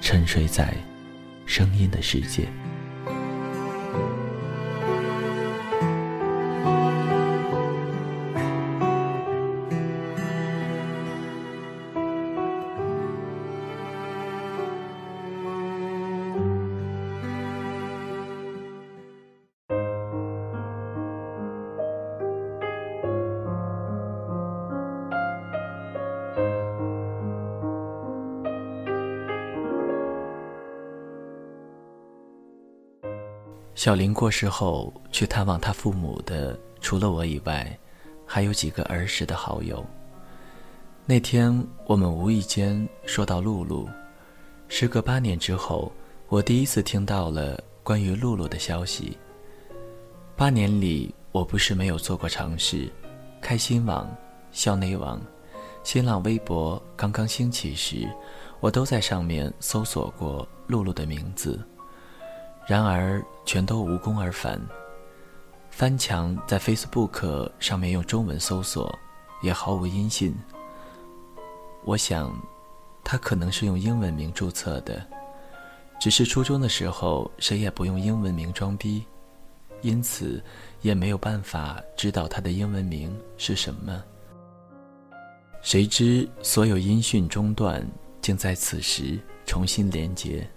沉睡在声音的世界。小林过世后，去探望他父母的除了我以外，还有几个儿时的好友。那天我们无意间说到露露，时隔八年之后，我第一次听到了关于露露的消息。八年里，我不是没有做过尝试，开心网、校内网、新浪微博刚刚兴起时，我都在上面搜索过露露的名字。然而，全都无功而返。翻墙在 Facebook 上面用中文搜索，也毫无音信。我想，他可能是用英文名注册的，只是初中的时候谁也不用英文名装逼，因此也没有办法知道他的英文名是什么。谁知所有音讯中断，竟在此时重新连接。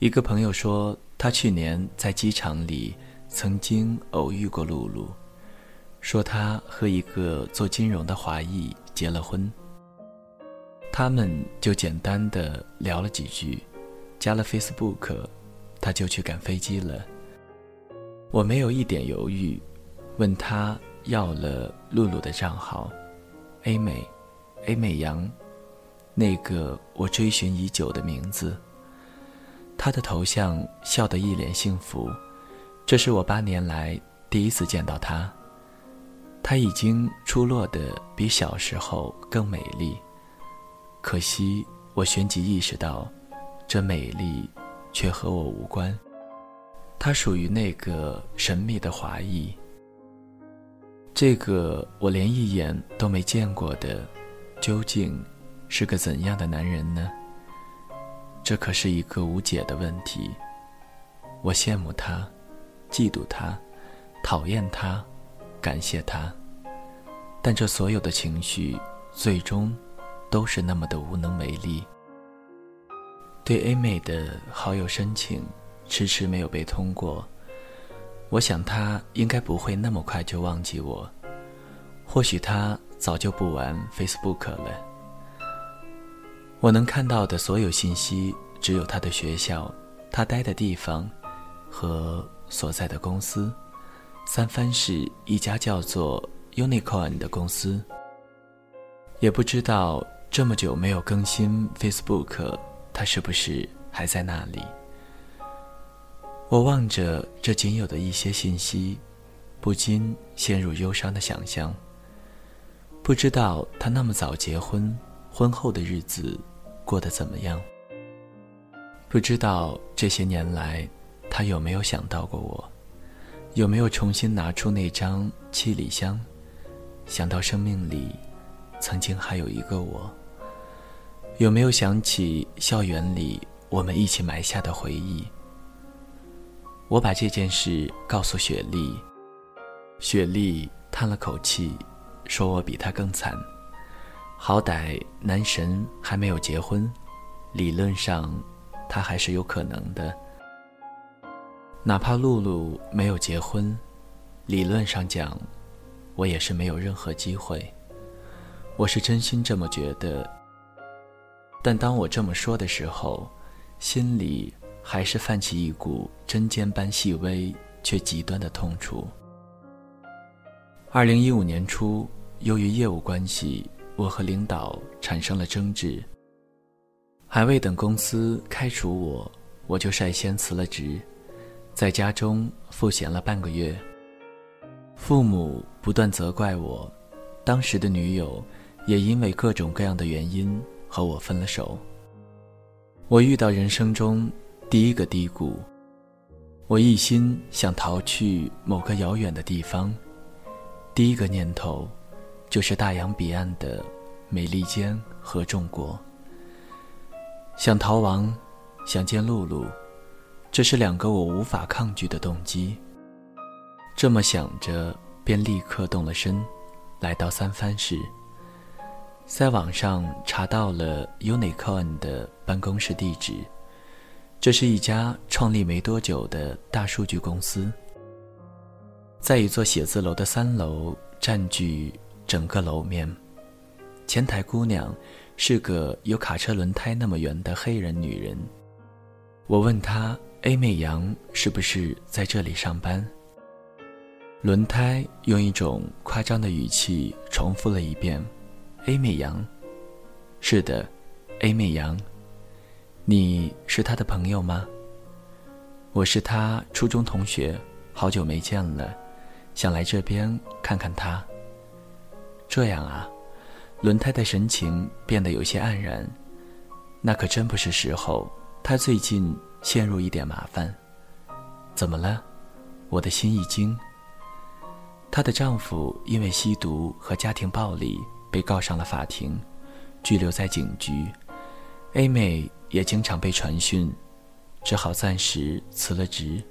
一个朋友说，他去年在机场里曾经偶遇过露露，说他和一个做金融的华裔结了婚。他们就简单的聊了几句，加了 Facebook，他就去赶飞机了。我没有一点犹豫，问他要了露露的账号，A 美，A 美阳，那个我追寻已久的名字。他的头像笑得一脸幸福，这是我八年来第一次见到他。他已经出落得比小时候更美丽，可惜我旋即意识到，这美丽却和我无关。他属于那个神秘的华裔，这个我连一眼都没见过的，究竟是个怎样的男人呢？这可是一个无解的问题。我羡慕他，嫉妒他，讨厌他，感谢他。但这所有的情绪，最终都是那么的无能为力。对 A 妹的好友申请，迟迟没有被通过。我想他应该不会那么快就忘记我，或许他早就不玩 Facebook 了。我能看到的所有信息，只有他的学校、他待的地方和所在的公司。三藩市一家叫做 Unicorn 的公司。也不知道这么久没有更新 Facebook，他是不是还在那里？我望着这仅有的一些信息，不禁陷入忧伤的想象。不知道他那么早结婚，婚后的日子。过得怎么样？不知道这些年来，他有没有想到过我？有没有重新拿出那张七里香？想到生命里曾经还有一个我？有没有想起校园里我们一起埋下的回忆？我把这件事告诉雪莉，雪莉叹了口气，说我比他更惨。好歹男神还没有结婚，理论上他还是有可能的。哪怕露露没有结婚，理论上讲，我也是没有任何机会。我是真心这么觉得。但当我这么说的时候，心里还是泛起一股针尖般细微却极端的痛楚。二零一五年初，由于业务关系，我和领导产生了争执。还未等公司开除我，我就率先辞了职，在家中赋闲了半个月。父母不断责怪我，当时的女友也因为各种各样的原因和我分了手。我遇到人生中第一个低谷，我一心想逃去某个遥远的地方。第一个念头，就是大洋彼岸的美利坚合众国。想逃亡，想见露露，这是两个我无法抗拒的动机。这么想着，便立刻动了身，来到三藩市。在网上查到了 Unicorn 的办公室地址，这是一家创立没多久的大数据公司。在一座写字楼的三楼，占据整个楼面。前台姑娘是个有卡车轮胎那么圆的黑人女人。我问她：“A 美阳是不是在这里上班？”轮胎用一种夸张的语气重复了一遍：“A 美阳，是的，A 美阳，你是他的朋友吗？”“我是他初中同学，好久没见了。”想来这边看看他。这样啊，轮胎的神情变得有些黯然。那可真不是时候，他最近陷入一点麻烦。怎么了？我的心一惊。她的丈夫因为吸毒和家庭暴力被告上了法庭，拘留在警局。A 妹也经常被传讯，只好暂时辞了职。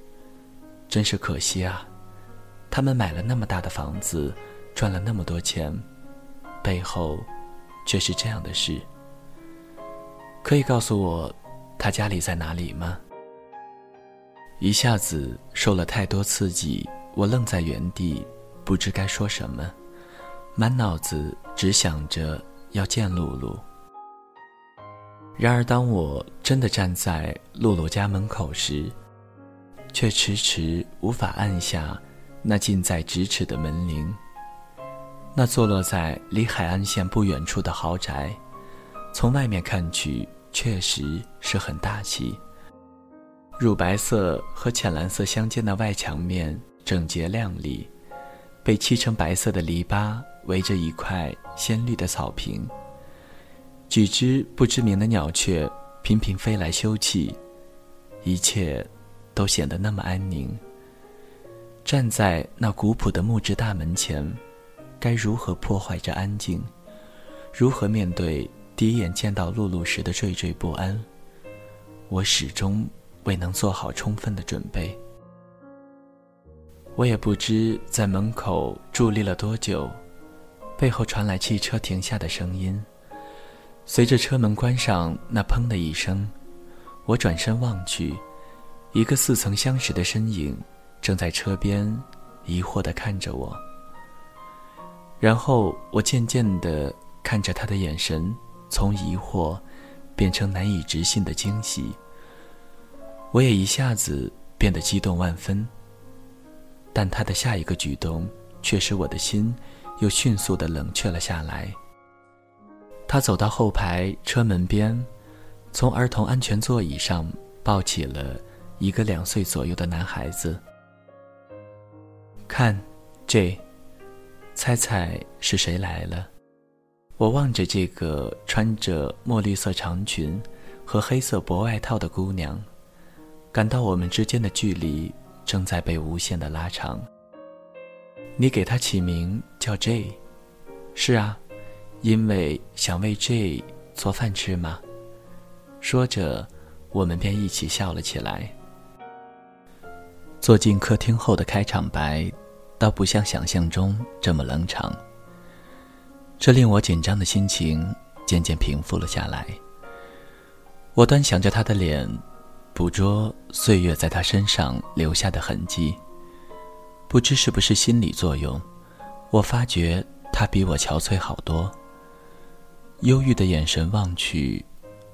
真是可惜啊。他们买了那么大的房子，赚了那么多钱，背后却是这样的事。可以告诉我，他家里在哪里吗？一下子受了太多刺激，我愣在原地，不知该说什么，满脑子只想着要见露露。然而，当我真的站在露露家门口时，却迟迟无法按下。那近在咫尺的门铃，那坐落在离海岸线不远处的豪宅，从外面看去确实是很大气。乳白色和浅蓝色相间的外墙面整洁亮丽，被漆成白色的篱笆围着一块鲜绿的草坪。几只不知名的鸟雀频频飞来休憩，一切都显得那么安宁。站在那古朴的木质大门前，该如何破坏这安静？如何面对第一眼见到露露时的惴惴不安？我始终未能做好充分的准备。我也不知在门口伫立了多久，背后传来汽车停下的声音。随着车门关上，那砰的一声，我转身望去，一个似曾相识的身影。正在车边，疑惑地看着我。然后我渐渐地看着他的眼神，从疑惑变成难以置信的惊喜。我也一下子变得激动万分。但他的下一个举动，却使我的心又迅速地冷却了下来。他走到后排车门边，从儿童安全座椅上抱起了一个两岁左右的男孩子。看这猜猜是谁来了？我望着这个穿着墨绿色长裙和黑色薄外套的姑娘，感到我们之间的距离正在被无限的拉长。你给她起名叫 J，是啊，因为想为 J 做饭吃吗？说着，我们便一起笑了起来。坐进客厅后的开场白，倒不像想象中这么冷场。这令我紧张的心情渐渐平复了下来。我端详着他的脸，捕捉岁月在他身上留下的痕迹。不知是不是心理作用，我发觉他比我憔悴好多。忧郁的眼神望去，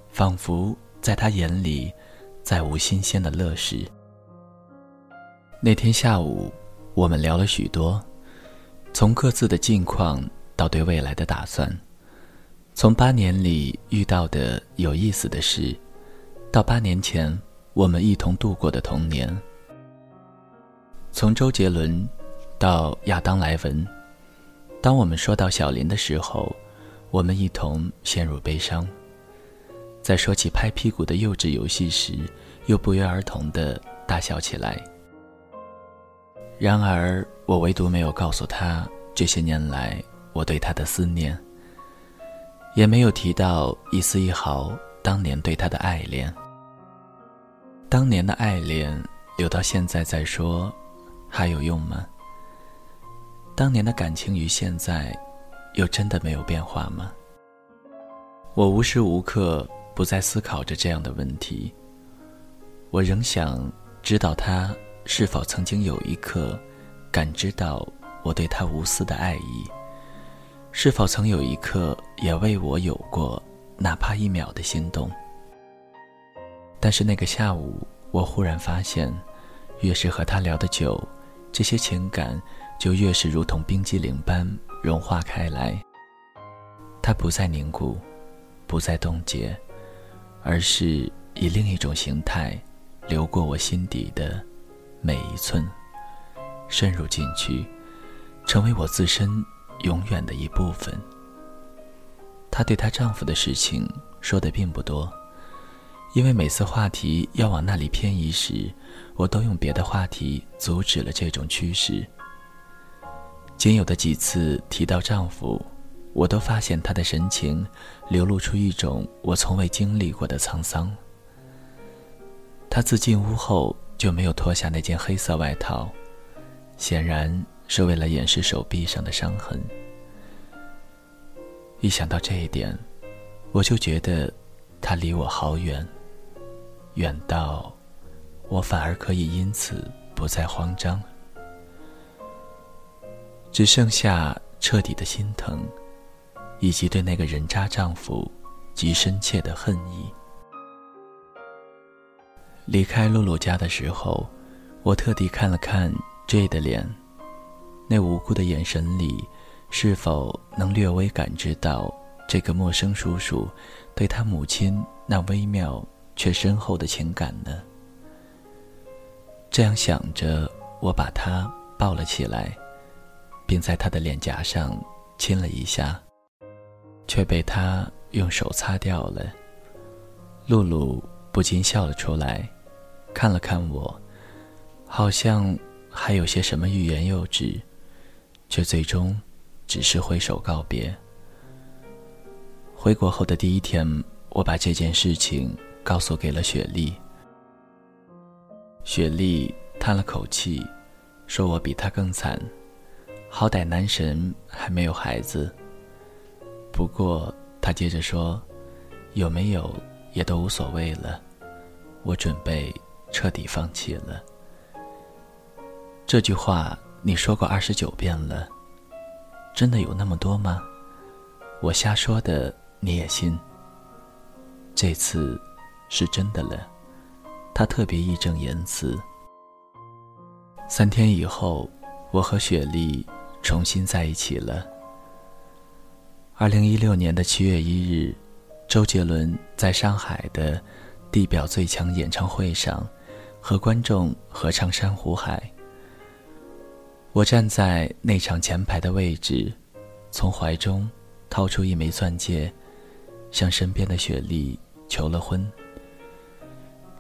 仿佛在他眼里再无新鲜的乐事。那天下午，我们聊了许多，从各自的近况到对未来的打算，从八年里遇到的有意思的事，到八年前我们一同度过的童年。从周杰伦到亚当莱文，当我们说到小林的时候，我们一同陷入悲伤；在说起拍屁股的幼稚游戏时，又不约而同的大笑起来。然而，我唯独没有告诉他这些年来我对他的思念，也没有提到一丝一毫当年对他的爱恋。当年的爱恋留到现在再说。还有用吗？当年的感情与现在，又真的没有变化吗？我无时无刻不在思考着这样的问题。我仍想知道他是否曾经有一刻感知到我对他无私的爱意，是否曾有一刻也为我有过哪怕一秒的心动。但是那个下午，我忽然发现，越是和他聊得久。这些情感就越是如同冰激凌般融化开来。它不再凝固，不再冻结，而是以另一种形态流过我心底的每一寸，深入进去，成为我自身永远的一部分。她对她丈夫的事情说的并不多。因为每次话题要往那里偏移时，我都用别的话题阻止了这种趋势。仅有的几次提到丈夫，我都发现她的神情流露出一种我从未经历过的沧桑。她自进屋后就没有脱下那件黑色外套，显然是为了掩饰手臂上的伤痕。一想到这一点，我就觉得他离我好远。远到，我反而可以因此不再慌张，只剩下彻底的心疼，以及对那个人渣丈夫极深切的恨意。离开露露家的时候，我特地看了看 J 的脸，那无辜的眼神里，是否能略微感知到这个陌生叔叔对他母亲那微妙？却深厚的情感呢？这样想着，我把他抱了起来，并在他的脸颊上亲了一下，却被他用手擦掉了。露露不禁笑了出来，看了看我，好像还有些什么欲言又止，却最终只是挥手告别。回国后的第一天，我把这件事情。告诉给了雪莉。雪莉叹了口气，说我比他更惨，好歹男神还没有孩子。不过他接着说，有没有也都无所谓了，我准备彻底放弃了。这句话你说过二十九遍了，真的有那么多吗？我瞎说的你也信？这次。是真的了，他特别义正言辞。三天以后，我和雪莉重新在一起了。二零一六年的七月一日，周杰伦在上海的“地表最强”演唱会上，和观众合唱《珊瑚海》。我站在内场前排的位置，从怀中掏出一枚钻戒，向身边的雪莉求了婚。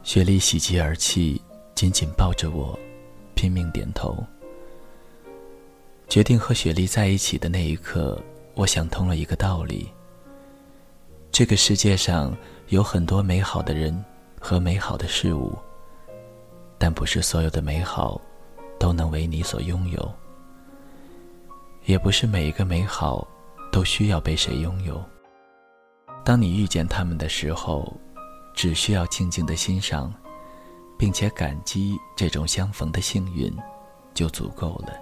雪莉喜极而泣，紧紧抱着我，拼命点头。决定和雪莉在一起的那一刻，我想通了一个道理：这个世界上有很多美好的人和美好的事物，但不是所有的美好都能为你所拥有，也不是每一个美好都需要被谁拥有。当你遇见他们的时候。只需要静静的欣赏，并且感激这种相逢的幸运，就足够了。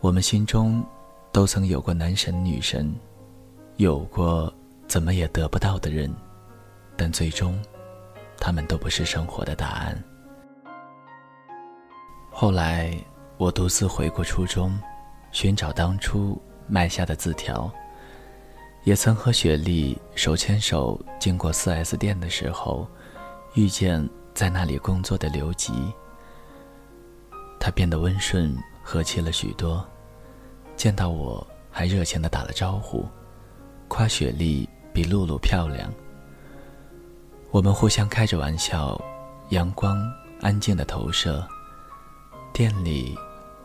我们心中都曾有过男神女神，有过怎么也得不到的人，但最终，他们都不是生活的答案。后来，我独自回过初中，寻找当初埋下的字条。也曾和雪莉手牵手经过 4S 店的时候，遇见在那里工作的刘吉。他变得温顺和气了许多，见到我还热情地打了招呼，夸雪莉比露露漂亮。我们互相开着玩笑，阳光安静的投射。店里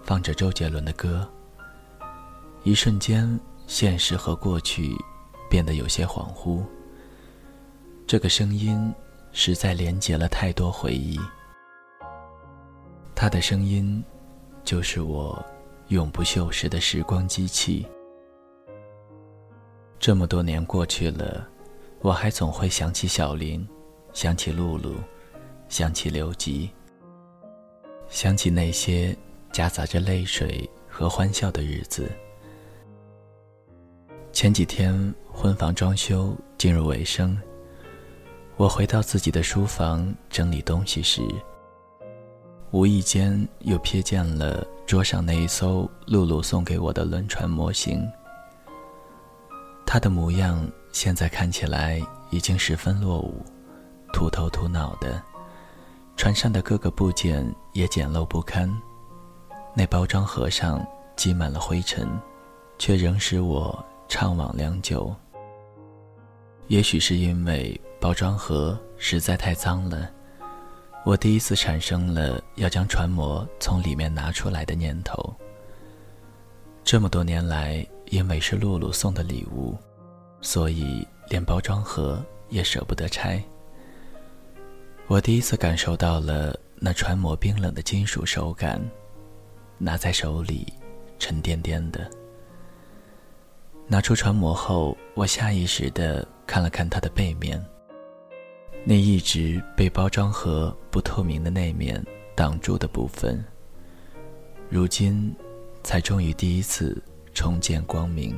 放着周杰伦的歌，一瞬间，现实和过去变得有些恍惚。这个声音实在连接了太多回忆。他的声音，就是我永不锈蚀的时光机器。这么多年过去了，我还总会想起小林，想起露露，想起刘吉。想起那些夹杂着泪水和欢笑的日子。前几天婚房装修进入尾声，我回到自己的书房整理东西时，无意间又瞥见了桌上那一艘露露送给我的轮船模型。它的模样现在看起来已经十分落伍，秃头秃脑的。船上的各个部件也简陋不堪，那包装盒上积满了灰尘，却仍使我怅惘良久。也许是因为包装盒实在太脏了，我第一次产生了要将船模从里面拿出来的念头。这么多年来，因为是露露送的礼物，所以连包装盒也舍不得拆。我第一次感受到了那船模冰冷的金属手感，拿在手里，沉甸甸的。拿出船模后，我下意识地看了看它的背面，那一直被包装盒不透明的那面挡住的部分，如今才终于第一次重见光明。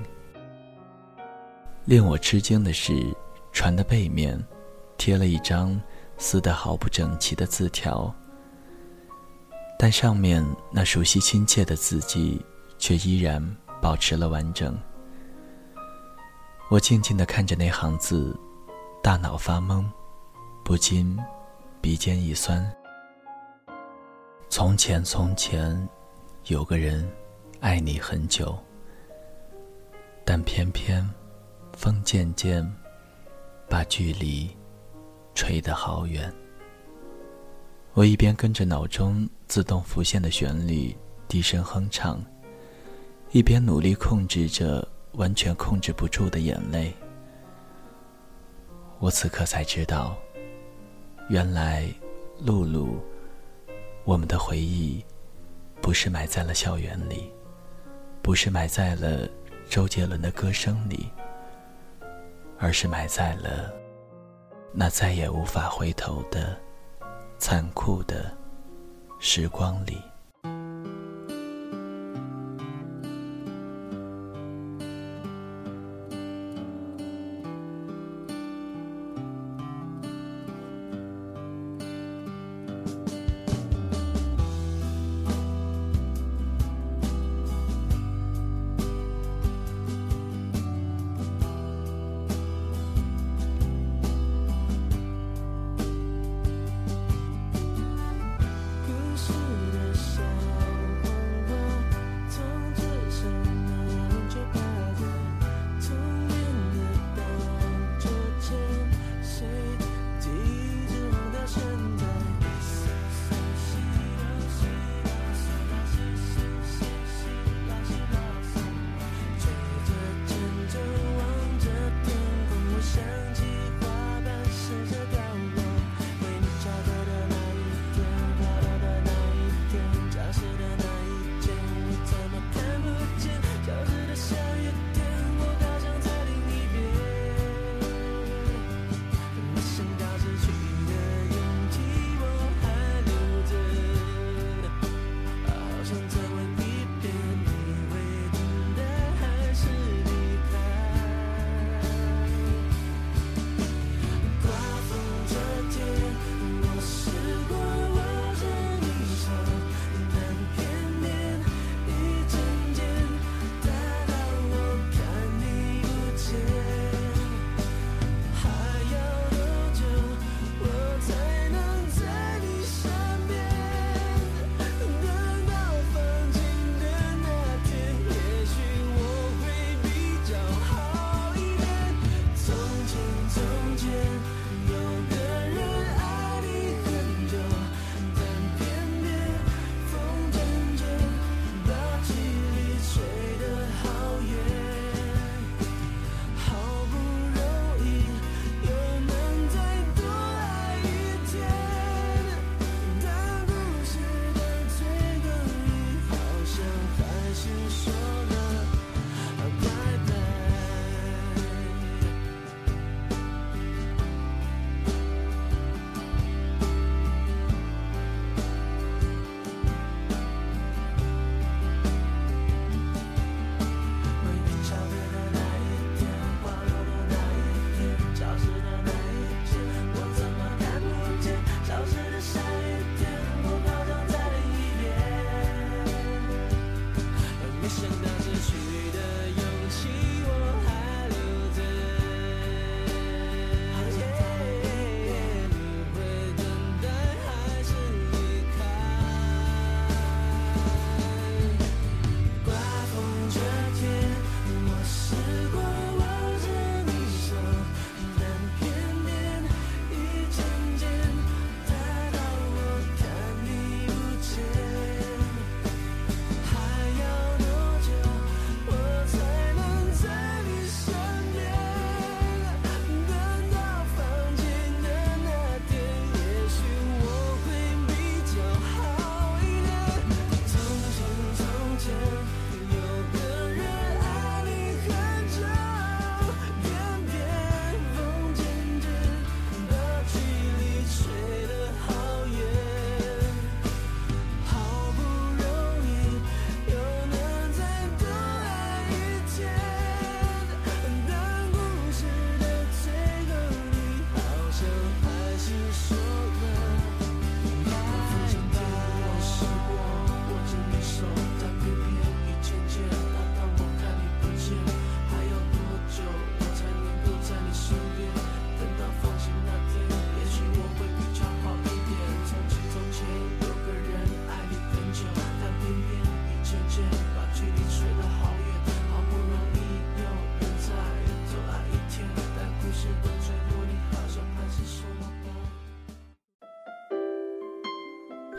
令我吃惊的是，船的背面贴了一张。撕得毫不整齐的字条，但上面那熟悉亲切的字迹却依然保持了完整。我静静地看着那行字，大脑发懵，不禁鼻尖一酸。从前，从前，有个人爱你很久，但偏偏风渐渐把距离。吹得好远。我一边跟着脑中自动浮现的旋律低声哼唱，一边努力控制着完全控制不住的眼泪。我此刻才知道，原来露露，我们的回忆，不是埋在了校园里，不是埋在了周杰伦的歌声里，而是埋在了。那再也无法回头的残酷的时光里。